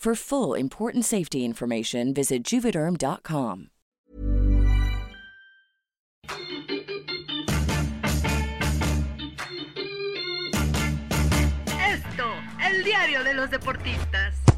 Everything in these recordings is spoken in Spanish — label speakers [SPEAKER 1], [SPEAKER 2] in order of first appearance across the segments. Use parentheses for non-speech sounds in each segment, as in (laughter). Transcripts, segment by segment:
[SPEAKER 1] For full important safety information, visit juvederm.com.
[SPEAKER 2] Esto, el diario de los deportistas.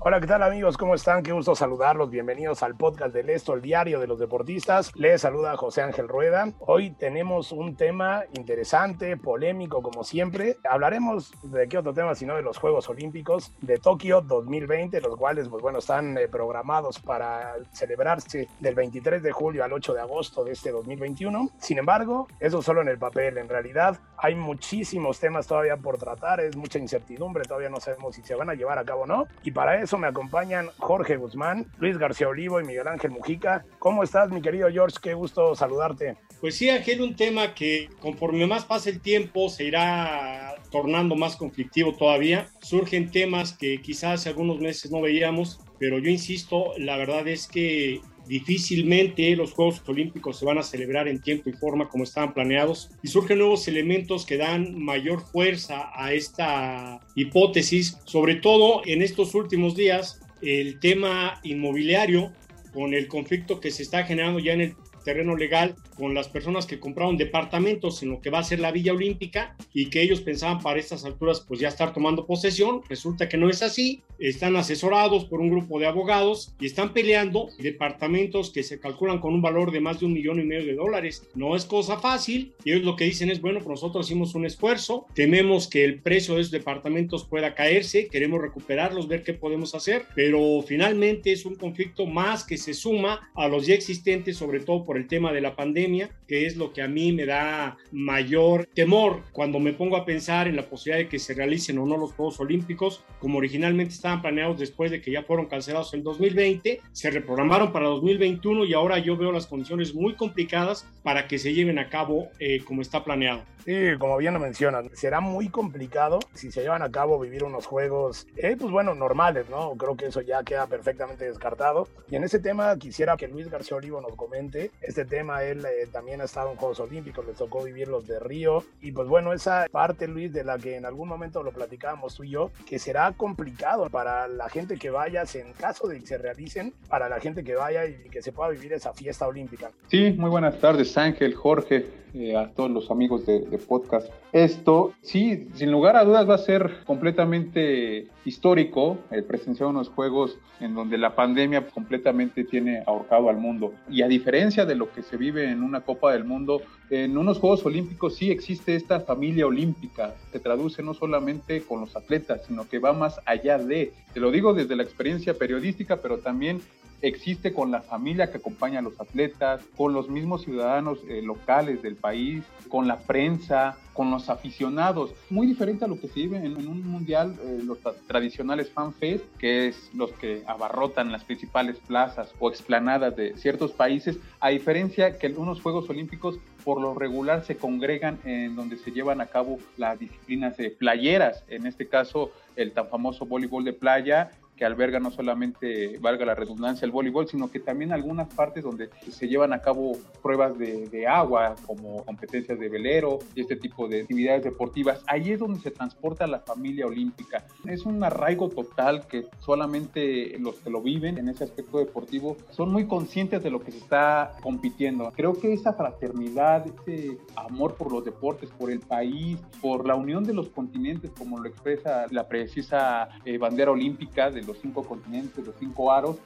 [SPEAKER 3] Hola, ¿qué tal amigos? ¿Cómo están? Qué gusto saludarlos. Bienvenidos al podcast del Esto, el diario de los deportistas. Les saluda José Ángel Rueda. Hoy tenemos un tema interesante, polémico como siempre. Hablaremos de qué otro tema sino de los Juegos Olímpicos de Tokio 2020, los cuales, pues bueno, están eh, programados para celebrarse del 23 de julio al 8 de agosto de este 2021. Sin embargo, eso solo en el papel. En realidad hay muchísimos temas todavía por tratar, es mucha incertidumbre, todavía no sabemos si se van a llevar a cabo o no. Y para eso me acompañan Jorge Guzmán, Luis García Olivo y Miguel Ángel Mujica. ¿Cómo estás, mi querido George? Qué gusto saludarte.
[SPEAKER 4] Pues sí, Ángel, un tema que conforme más pase el tiempo se irá tornando más conflictivo todavía. Surgen temas que quizás hace algunos meses no veíamos, pero yo insisto, la verdad es que difícilmente los Juegos Olímpicos se van a celebrar en tiempo y forma como estaban planeados y surgen nuevos elementos que dan mayor fuerza a esta hipótesis, sobre todo en estos últimos días el tema inmobiliario con el conflicto que se está generando ya en el terreno legal con las personas que compraron departamentos en lo que va a ser la Villa Olímpica y que ellos pensaban para estas alturas pues ya estar tomando posesión. Resulta que no es así. Están asesorados por un grupo de abogados y están peleando departamentos que se calculan con un valor de más de un millón y medio de dólares. No es cosa fácil. Y ellos lo que dicen es, bueno, pues nosotros hicimos un esfuerzo, tememos que el precio de esos departamentos pueda caerse, queremos recuperarlos, ver qué podemos hacer, pero finalmente es un conflicto más que se suma a los ya existentes, sobre todo por el tema de la pandemia que es lo que a mí me da mayor temor cuando me pongo a pensar en la posibilidad de que se realicen o no los Juegos Olímpicos, como originalmente estaban planeados después de que ya fueron cancelados en 2020, se reprogramaron para 2021 y ahora yo veo las condiciones muy complicadas para que se lleven a cabo eh, como está planeado.
[SPEAKER 3] Sí, como bien lo mencionan, será muy complicado si se llevan a cabo vivir unos juegos, eh, pues bueno, normales, ¿no? Creo que eso ya queda perfectamente descartado. Y en ese tema quisiera que Luis García Olivo nos comente. Este tema él también ha estado en Juegos Olímpicos, le tocó vivir los de Río. Y pues bueno, esa parte, Luis, de la que en algún momento lo platicábamos tú y yo, que será complicado para la gente que vaya, en caso de que se realicen, para la gente que vaya y que se pueda vivir esa fiesta olímpica.
[SPEAKER 5] Sí, muy buenas tardes, Ángel, Jorge, eh, a todos los amigos de podcast. Esto, sí, sin lugar a dudas va a ser completamente histórico el presenciar unos juegos en donde la pandemia completamente tiene ahorcado al mundo. Y a diferencia de lo que se vive en una Copa del Mundo, en unos Juegos Olímpicos sí existe esta familia olímpica. Se traduce no solamente con los atletas, sino que va más allá de. Te lo digo desde la experiencia periodística, pero también existe con la familia que acompaña a los atletas, con los mismos ciudadanos eh, locales del país, con la prensa, con los aficionados. Muy diferente a lo que se vive en, un mundial, eh, los tradicionales fanfest, que es los que abarrotan las principales plazas o explanadas de ciertos países, a diferencia que unos Juegos Olímpicos por lo regular se congregan en donde se llevan a cabo las disciplinas de playeras, en este caso el tan famoso voleibol de playa que alberga no solamente, valga la redundancia, el voleibol, sino que también algunas partes donde se llevan a cabo pruebas de, de agua, como competencias de velero y este tipo de actividades deportivas. Ahí es donde se transporta la familia olímpica. Es un arraigo total que solamente los que lo viven en ese aspecto deportivo son muy conscientes de lo que se está compitiendo. Creo que esa fraternidad, ese amor por los deportes, por el país, por la unión de los continentes, como lo expresa la precisa eh, bandera olímpica de los cinco continentes, los cinco aros,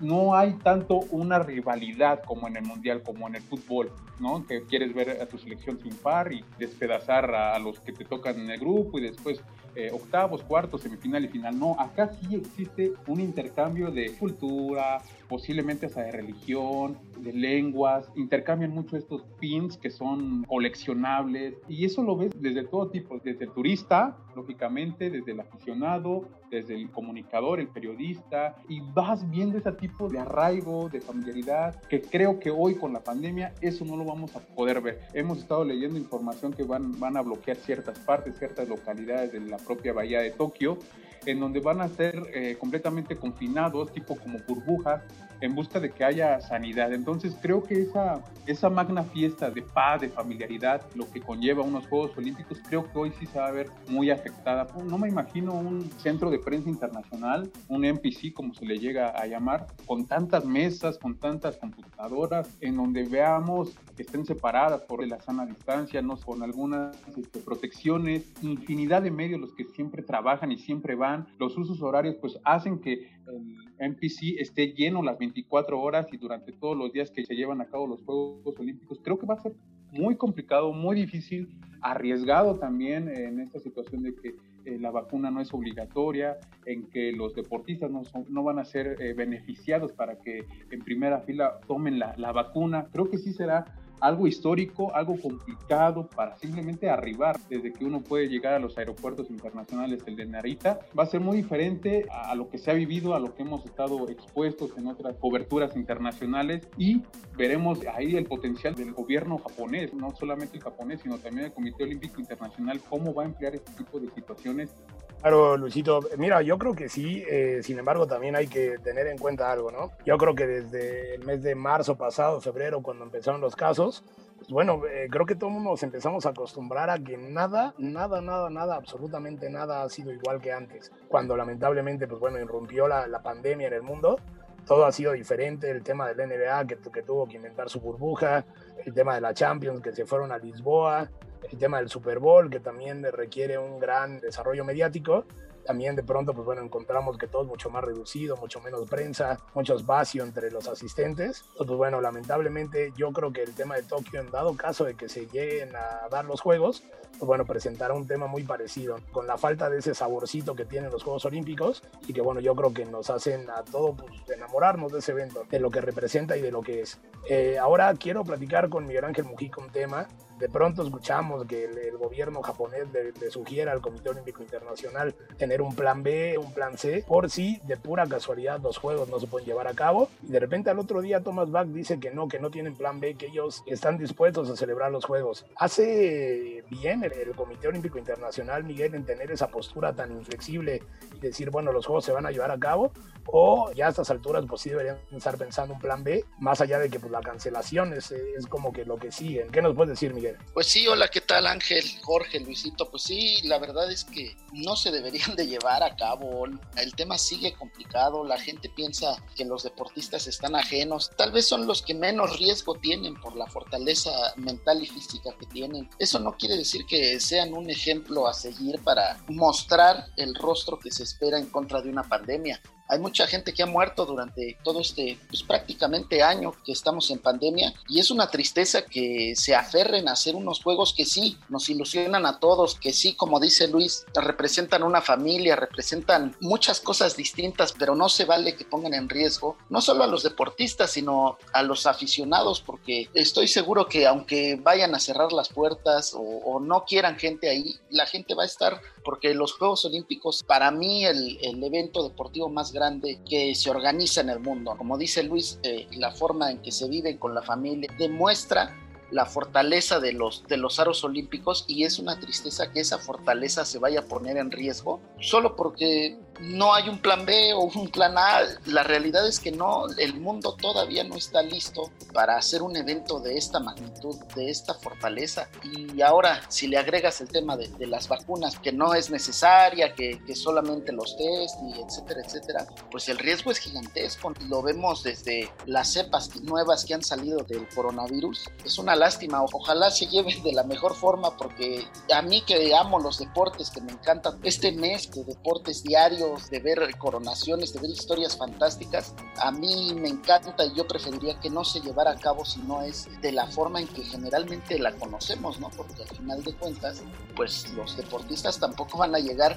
[SPEAKER 5] no hay tanto una rivalidad como en el mundial, como en el fútbol, ¿no? Que quieres ver a tu selección triunfar y despedazar a, los que te tocan en el grupo y después eh, octavos, cuartos, semifinal y final. No, acá sí existe un intercambio de cultura, posiblemente hasta de religión, de lenguas. Intercambian mucho estos pins que son coleccionables y eso lo ves desde todo tipo, desde el turista, lógicamente, desde el aficionado, desde el comunicador, el periodista, y vas viendo ese tipo de arraigo, de familiaridad, que creo que hoy con la pandemia eso no lo vamos a poder ver. Hemos estado leyendo información que van, van a bloquear ciertas partes, ciertas localidades de la propia bahía de Tokio, en donde van a ser eh, completamente confinados, tipo como burbujas, en busca de que haya sanidad. Entonces creo que esa, esa magna fiesta de paz, de familiaridad, lo que conlleva unos Juegos Olímpicos, creo que hoy sí se va a ver muy afectada. No me imagino un centro de prensa internacional, un NPC como se le llega a llamar, con tantas mesas, con tantas computadoras, en donde veamos que estén separadas por la sana distancia, no con algunas este, protecciones, infinidad de medios los que siempre trabajan y siempre van. Los usos horarios pues hacen que el NPC esté lleno las 24 horas y durante todos los días que se llevan a cabo los Juegos Olímpicos. Creo que va a ser muy complicado, muy difícil, arriesgado también en esta situación de que eh, la vacuna no es obligatoria, en que los deportistas no, no van a ser eh, beneficiados para que en primera fila tomen la, la vacuna. Creo que sí será algo histórico, algo complicado para simplemente arribar desde que uno puede llegar a los aeropuertos internacionales el de Narita, va a ser muy diferente a lo que se ha vivido, a lo que hemos estado expuestos en otras coberturas internacionales y veremos ahí el potencial del gobierno japonés, no solamente el japonés, sino también el Comité Olímpico Internacional, cómo va a emplear este tipo de situaciones
[SPEAKER 3] Claro, Luisito. Mira, yo creo que sí, eh, sin embargo, también hay que tener en cuenta algo, ¿no? Yo creo que desde el mes de marzo pasado, febrero, cuando empezaron los casos, pues bueno, eh, creo que todos nos empezamos a acostumbrar a que nada, nada, nada, nada, absolutamente nada ha sido igual que antes. Cuando lamentablemente, pues bueno, irrumpió la, pandemia en el mundo, todo ha sido diferente. El tema del NBA, que, que tuvo que inventar su burbuja, el tema de la Champions, que se fueron a Lisboa, el tema del Super Bowl, que también requiere un gran desarrollo mediático, también de pronto, pues bueno, encontramos que todo es mucho más reducido, mucho menos prensa, mucho espacio entre los asistentes. Entonces, pues bueno, lamentablemente yo creo que el tema de Tokio, en dado caso de que se lleguen a dar los juegos, bueno, presentará un tema muy parecido, con la falta de ese saborcito que tienen los Juegos Olímpicos y que bueno, yo creo que nos hacen a todos pues, enamorarnos de ese evento, de lo que representa y de lo que es. Eh, ahora quiero platicar con Miguel Ángel Mujica un tema de pronto escuchamos que el, gobierno japonés le, le, sugiere al Comité Olímpico Internacional tener un plan B, un plan C, por si de pura casualidad los juegos no se pueden llevar a cabo. Y de repente al otro día Thomas Bach dice que no, que no tienen plan B, que ellos están dispuestos a celebrar los juegos. ¿Hace bien el, el Comité Olímpico Internacional, Miguel, en tener esa postura tan inflexible y decir, bueno, los juegos se van a llevar a cabo? ¿O ya a estas alturas pues sí deberían estar pensando un plan B, más allá de que pues, la cancelación es, es como que lo que sigue? ¿Qué nos puedes decir, Miguel?
[SPEAKER 6] Pues sí, hola, ¿qué tal Ángel, Jorge, Luisito? Pues sí, la verdad es que no se deberían de llevar a cabo. El tema sigue complicado, la gente piensa que los deportistas están ajenos, tal vez son los que menos riesgo tienen por la fortaleza mental y física que tienen. Eso no quiere decir que sean un ejemplo a seguir para mostrar el rostro que se espera en contra de una pandemia. Hay mucha gente que ha muerto durante todo este, pues prácticamente año que estamos en pandemia y es una tristeza que se aferren a hacer unos juegos que sí nos ilusionan a todos, que sí, como dice Luis, representan una familia, representan muchas cosas distintas, pero no se vale que pongan en riesgo no solo a los deportistas, sino a los aficionados, porque estoy seguro que aunque vayan a cerrar las puertas o, o no quieran gente ahí, la gente va a estar porque los Juegos Olímpicos, para mí, el, evento deportivo más grande que se organiza en el mundo. Como dice Luis, eh, la forma en que se vive con la familia demuestra la fortaleza de los, de los aros olímpicos y es una tristeza que esa fortaleza se vaya a poner en riesgo solo porque no hay un plan B o un plan A. La realidad es que no, el mundo todavía no está listo para hacer un evento de esta magnitud, de esta fortaleza. Y ahora, si le agregas el tema de, las vacunas, que no es necesaria, que, solamente los test y etcétera, etcétera, pues el riesgo es gigantesco. Lo vemos desde las cepas nuevas que han salido del coronavirus. Es una lástima. Ojalá se lleven de la mejor forma porque a mí que amo los deportes, que me encantan, este mes de deportes diarios, de ver coronaciones, de ver historias fantásticas, a mí me encanta y yo preferiría que no se llevara a cabo si no es de la forma en que generalmente la conocemos, ¿no? Porque al final de cuentas, pues los deportistas tampoco van a llegar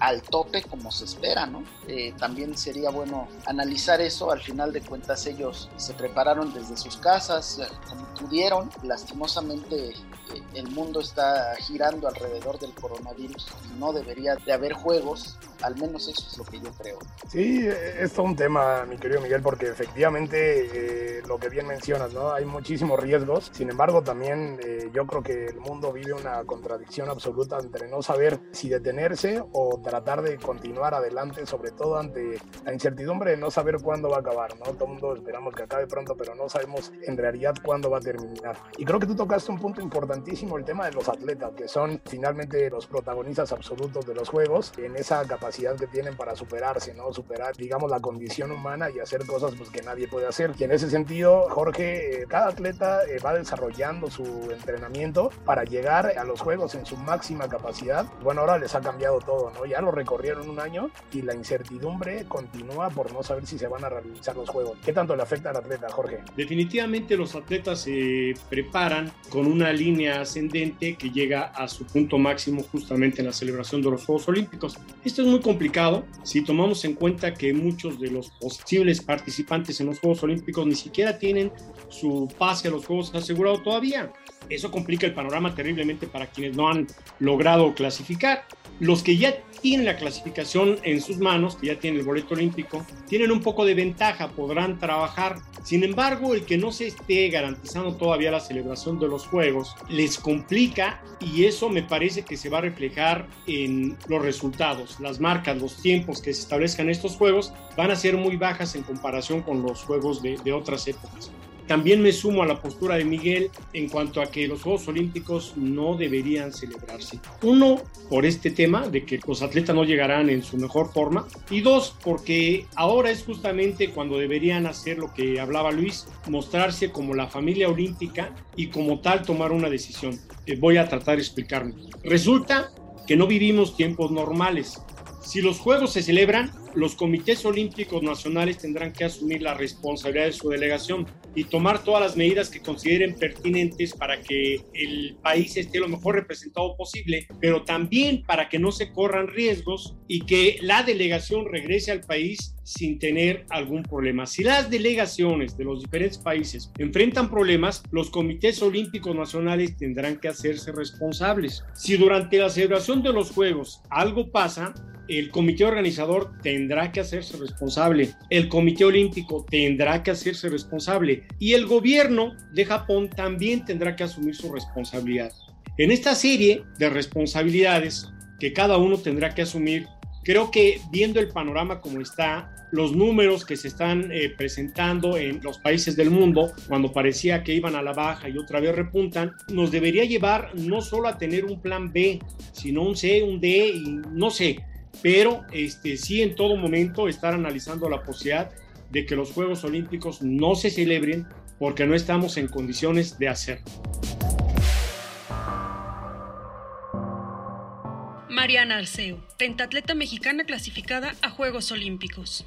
[SPEAKER 6] al tope como se espera, ¿no? Eh, también sería bueno analizar eso. Al final de cuentas ellos se prepararon desde sus casas eh, como pudieron. Lastimosamente el mundo está girando alrededor del coronavirus y no debería de haber juegos. Al menos eso es lo que yo creo.
[SPEAKER 3] Sí, es todo un tema, mi querido Miguel, porque efectivamente lo que bien mencionas, ¿no? Hay muchísimos riesgos. Sin embargo, también yo creo que el mundo vive una contradicción absoluta entre no saber si detenerse o tratar de continuar adelante, sobre todo ante la incertidumbre de no saber cuándo va a acabar, ¿no? Todo el mundo esperamos que acabe pronto, pero no sabemos en realidad cuándo va a terminar. Y creo que tú tocaste un punto importantísimo, el tema de los atletas, que son finalmente los protagonistas absolutos de los juegos, en esa capacidad que tienen para superarse, ¿no? Superar, digamos, la condición humana y hacer cosas pues, que nadie puede hacer. Y en ese sentido, Jorge, eh, cada atleta eh, va desarrollando su entrenamiento para llegar a los juegos en su máxima capacidad. Bueno, ahora les ha cambiado todo, ¿no? ya lo recorrieron un año y la incertidumbre continúa por no saber si se van a realizar los juegos. ¿Qué tanto le afecta al atleta, Jorge?
[SPEAKER 4] Definitivamente los atletas se preparan con una línea ascendente que llega a su punto máximo justamente en la celebración de los Juegos Olímpicos. Esto es muy complicado si tomamos en cuenta que muchos de los posibles participantes en los Juegos Olímpicos ni siquiera tienen su pase a los Juegos asegurado todavía. Eso complica el panorama terriblemente para quienes no han logrado clasificar. Los que ya tienen la clasificación en sus manos, que ya tienen el boleto olímpico, tienen un poco de ventaja, podrán trabajar. Sin embargo, el que no se esté garantizando todavía la celebración de los Juegos les complica y eso me parece que se va a reflejar en los resultados. Las marcas, los tiempos que se establezcan estos Juegos van a ser muy bajas en comparación con los Juegos de, de otras épocas. También me sumo a la postura de Miguel en cuanto a que los Juegos Olímpicos no deberían celebrarse. Uno, por este tema de que los atletas no llegarán en su mejor forma. Y dos, porque ahora es justamente cuando deberían hacer lo que hablaba Luis, mostrarse como la familia olímpica y como tal tomar una decisión. Eh, voy a tratar de explicarme. Resulta que no vivimos tiempos normales. Si los Juegos se celebran, los comités olímpicos nacionales tendrán que asumir la responsabilidad de su delegación y tomar todas las medidas que consideren pertinentes para que el país esté lo mejor representado posible, pero también para que no se corran riesgos y que la delegación regrese al país sin tener algún problema. Si las delegaciones de los diferentes países enfrentan problemas, los comités olímpicos nacionales tendrán que hacerse responsables. Si durante la celebración de los Juegos algo pasa, el comité organizador tendrá que hacerse responsable, el comité olímpico tendrá que hacerse responsable y el gobierno de Japón también tendrá que asumir su responsabilidad. En esta serie de responsabilidades que cada uno tendrá que asumir, creo que viendo el panorama como está, los números que se están eh, presentando en los países del mundo, cuando parecía que iban a la baja y otra vez repuntan, nos debería llevar no solo a tener un plan B, sino un C, un D y no sé, pero este, sí en todo momento estar analizando la posibilidad de que los Juegos Olímpicos no se celebren porque no estamos en condiciones de hacerlo.
[SPEAKER 7] Mariana Arceo, pentatleta mexicana clasificada a Juegos Olímpicos.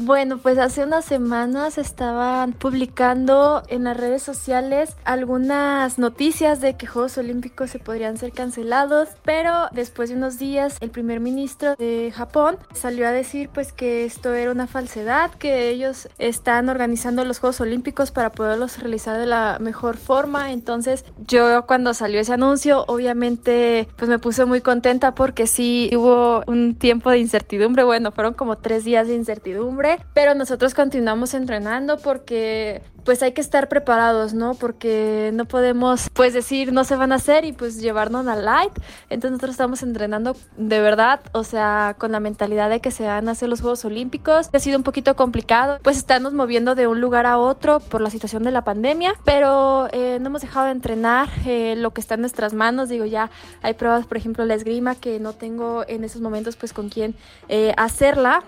[SPEAKER 8] Bueno, pues hace unas semanas estaban publicando en las redes sociales algunas noticias de que Juegos Olímpicos se podrían ser cancelados, pero después de unos días el primer ministro de Japón salió a decir pues que esto era una falsedad, que ellos están organizando los Juegos Olímpicos para poderlos realizar de la mejor forma. Entonces yo cuando salió ese anuncio obviamente pues me puse muy contenta porque sí hubo un tiempo de incertidumbre, bueno, fueron como tres días de incertidumbre pero nosotros continuamos entrenando porque pues hay que estar preparados, ¿no? Porque no podemos pues decir no se van a hacer y pues llevarnos al light. Entonces nosotros estamos entrenando de verdad, o sea, con la mentalidad de que se van a hacer los Juegos Olímpicos. Ha sido un poquito complicado, pues estamos moviendo de un lugar a otro por la situación de la pandemia, pero eh, no hemos dejado de entrenar eh, lo que está en nuestras manos. Digo, ya hay pruebas, por ejemplo, la esgrima, que no tengo en esos momentos pues con quién eh, hacerla,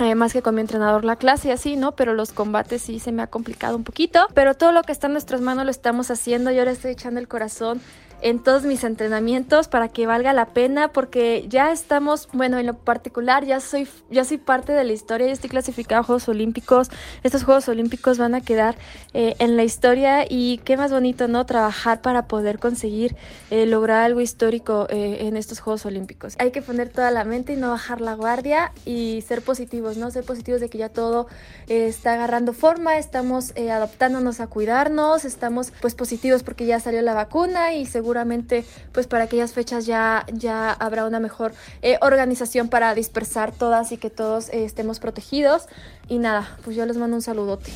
[SPEAKER 8] eh, más que con mi entrenador la clase y así, ¿no? Pero los combates sí se me ha complicado un poquito. Pero todo lo que está en nuestras manos lo estamos haciendo. Yo ahora estoy echando el corazón en todos mis entrenamientos para que valga la pena porque ya estamos, bueno, en lo particular ya soy ya soy parte de la historia, ya estoy clasificado a Juegos Olímpicos. Estos Juegos Olímpicos van a quedar eh, en la historia y qué más bonito, ¿no? Trabajar para poder conseguir eh, lograr algo histórico eh, en estos Juegos Olímpicos. Hay que poner toda la mente y no bajar la guardia y ser positivos, ¿no? Ser positivos de que ya todo está agarrando forma, estamos adaptándonos a cuidarnos, estamos pues positivos porque ya salió la vacuna y seguro seguramente pues para aquellas fechas ya, ya habrá una mejor eh, organización para dispersar todas y que todos eh, estemos protegidos. Y nada, pues yo les mando un saludote.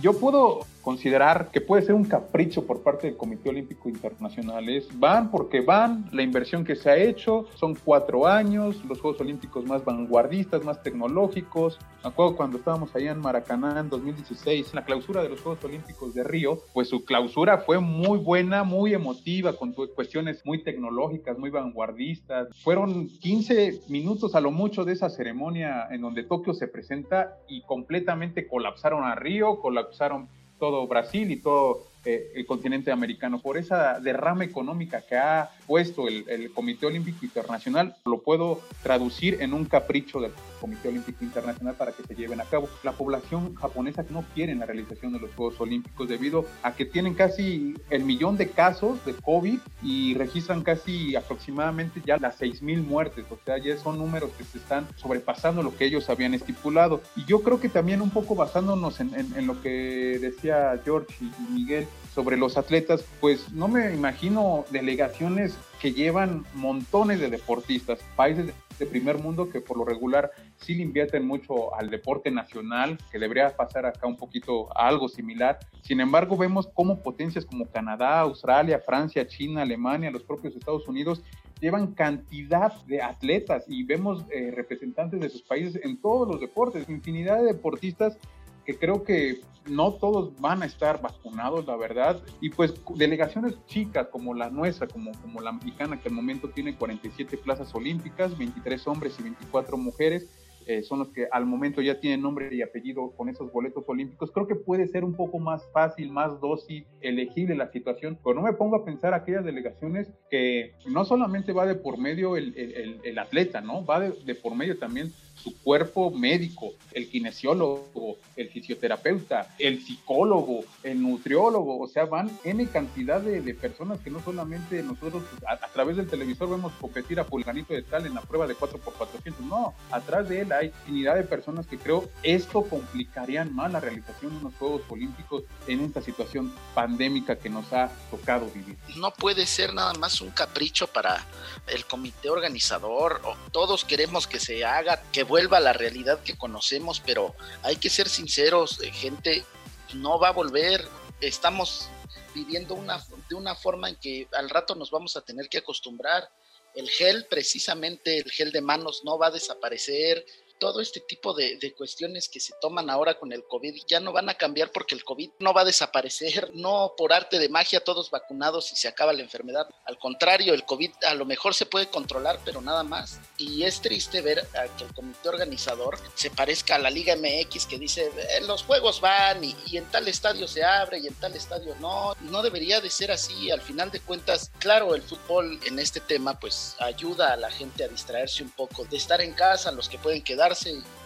[SPEAKER 5] Yo puedo considerar que puede ser un capricho por parte del Comité Olímpico Internacional. Es van porque van, la inversión que se ha hecho son cuatro años, los Juegos Olímpicos más vanguardistas, más tecnológicos. Me acuerdo cuando estábamos allá en Maracaná en 2016, en la clausura de los Juegos Olímpicos de Río, pues su clausura fue muy buena, muy emotiva, con cuestiones muy tecnológicas, muy vanguardistas. Fueron 15 minutos a lo mucho de esa ceremonia en donde Tokio se presenta y completamente colapsaron a Río, colapsaron todo Brasil y todo eh, el continente americano. Por esa derrama económica que ha el, el, Comité Olímpico Internacional, lo puedo traducir en un capricho del Comité Olímpico Internacional para que se lleven a cabo. La población japonesa no quiere la realización de los Juegos Olímpicos debido a que tienen casi el millón de casos de COVID y registran casi aproximadamente ya las 6.000 muertes. O sea, ya son números que se están sobrepasando lo que ellos habían estipulado. Y yo creo que también un poco basándonos en, en, en lo que decía George y Miguel, sobre los atletas, pues no me imagino delegaciones que llevan montones de deportistas, países de primer mundo que por lo regular sí le invierten mucho al deporte nacional, que debería pasar acá un poquito a algo similar. Sin embargo, vemos cómo potencias como Canadá, Australia, Francia, China, Alemania, los propios Estados Unidos llevan cantidad de atletas y vemos eh, representantes de sus países en todos los deportes, infinidad de deportistas que creo que no todos van a estar vacunados, la verdad. Y pues delegaciones chicas como la nuestra, como, como la mexicana, que al momento tiene 47 plazas olímpicas, 23 hombres y 24 mujeres, eh, son los que al momento ya tienen nombre y apellido con esos boletos olímpicos. Creo que puede ser un poco más fácil, más dócil, elegible la situación, pero no me pongo a pensar aquellas delegaciones que no solamente va de por medio el, el, el atleta, ¿no? Va de, de por medio también su cuerpo médico, el kinesiólogo, el fisioterapeuta, el psicólogo, el nutriólogo, o sea, van N cantidad de, personas que no solamente nosotros a, a, través del televisor vemos competir a Pulganito de tal en la prueba de 4x400, no, atrás de él hay infinidad de personas que creo esto complicarían más la realización de unos Juegos Olímpicos en esta situación pandémica que nos ha tocado vivir.
[SPEAKER 6] No puede ser nada más un capricho para el comité organizador, o todos queremos que se haga, que vuelva a la realidad que conocemos, pero hay que ser sinceros, eh, gente, no va a volver, estamos viviendo una, de una forma en que al rato nos vamos a tener que acostumbrar. El gel, precisamente el gel de manos, no va a desaparecer, todo este tipo de, de, cuestiones que se toman ahora con el COVID ya no van a cambiar porque el COVID no va a desaparecer, (laughs) no por arte de magia todos vacunados y se acaba la enfermedad. Al contrario, el COVID a lo mejor se puede controlar, pero nada más. Y es triste ver que el comité organizador se parezca a la Liga MX que dice, eh, los juegos van y, y en tal estadio se abre y en tal estadio no. No debería de ser así. Al final de cuentas, claro, el fútbol en este tema pues ayuda a la gente a distraerse un poco de estar en casa, los que pueden quedar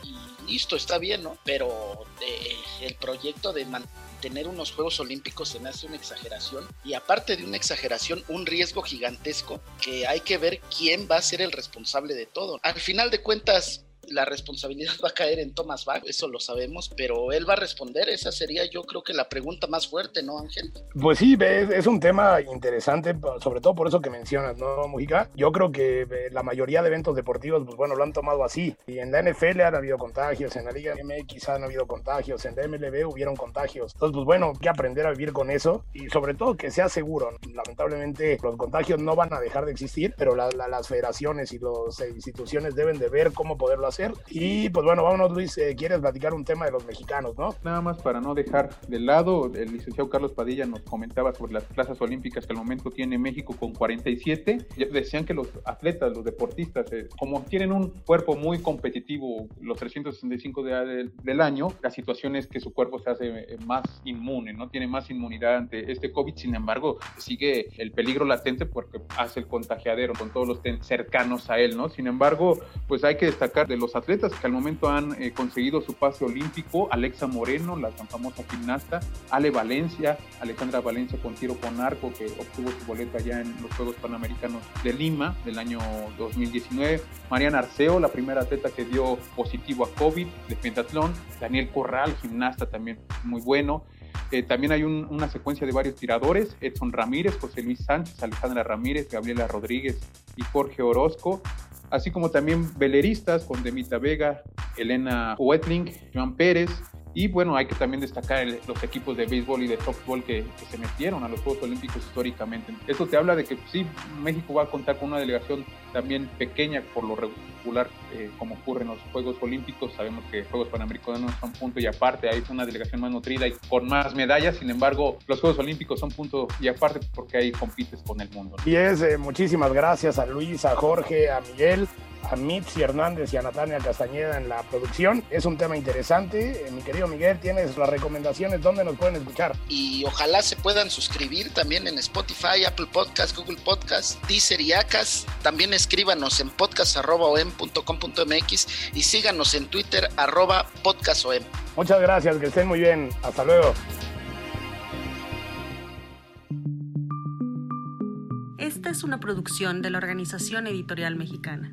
[SPEAKER 6] y listo, está bien, ¿no? Pero eh, el proyecto de mantener unos Juegos Olímpicos se me hace una exageración y aparte de una exageración, un riesgo gigantesco que hay que ver quién va a ser el responsable de todo. Al final de cuentas, La responsabilidad (laughs) va a caer en Thomas Bach, eso lo sabemos, pero él va a responder. Esa sería yo creo que la pregunta más fuerte, ¿no, Ángel?
[SPEAKER 3] Pues sí, es, un tema interesante, sobre todo por eso que mencionas, ¿no, Mujica? Yo creo que eh, la mayoría de eventos deportivos, pues bueno, lo han tomado así. Y en la NFL han habido contagios, en la Liga MX han habido contagios, en la MLB hubieron contagios. Entonces, pues bueno, hay que aprender a vivir con eso y sobre todo que sea seguro. Lamentablemente, los contagios no van a dejar de existir, pero las federaciones y las instituciones deben de ver cómo poderlo hacer. Y pues bueno, vámonos, Luis, eh, ¿quieres platicar un tema de los mexicanos, no?
[SPEAKER 5] Nada más para no dejar de lado, el licenciado Carlos Padilla nos comentaba sobre las plazas olímpicas que al momento tiene México con 47. Decían que los atletas, los deportistas, eh, como tienen un cuerpo muy competitivo los 365 días del, año, la situación es que su cuerpo se hace eh, más inmune, no tiene más inmunidad ante este COVID. Sin embargo, sigue el peligro latente porque hace el contagiadero con todos los cercanos a él, ¿no? Sin embargo, pues hay que destacar de los atletas que al momento han eh, conseguido su pase olímpico, Alexa Moreno, la tan famosa gimnasta, Ale Valencia, Alejandra Valencia con tiro con arco, que obtuvo su boleta ya en los Juegos Panamericanos de Lima del año 2019, Mariana Arceo, la primera atleta que dio positivo a COVID de pentatlón, Daniel Corral, gimnasta también muy bueno, eh, también hay una secuencia de varios tiradores, Edson Ramírez, José Luis Sánchez, Alejandra Ramírez, Gabriela Rodríguez y Jorge Orozco, así como también veleristas con Demita Vega, Elena Wetling, Joan Pérez, y bueno, hay que también destacar los equipos de béisbol y de softball que, se metieron a los Juegos Olímpicos históricamente. Esto te habla de que sí, México va a contar con una delegación también pequeña por lo regular, eh, como ocurre en los Juegos Olímpicos. Sabemos que Juegos Panamericanos son punto y aparte, hay una delegación más nutrida y con más medallas. Sin embargo, los Juegos Olímpicos son punto y aparte porque ahí compites con el mundo.
[SPEAKER 3] Y es, eh, muchísimas gracias a Luis, a Jorge, a Miguel a Mitzi Hernández y a Natalia Castañeda en la producción. Es un tema interesante. Eh, mi querido Miguel, tienes las recomendaciones donde nos pueden escuchar.
[SPEAKER 6] Y ojalá se puedan suscribir también en Spotify, Apple Podcast, Google Podcast, Deezer y Acas. También escríbanos en podcast.com.mx y síganos en Twitter arroba podcastom.
[SPEAKER 3] Muchas gracias, que estén muy bien. Hasta luego.
[SPEAKER 7] Esta es una producción de la Organización Editorial Mexicana.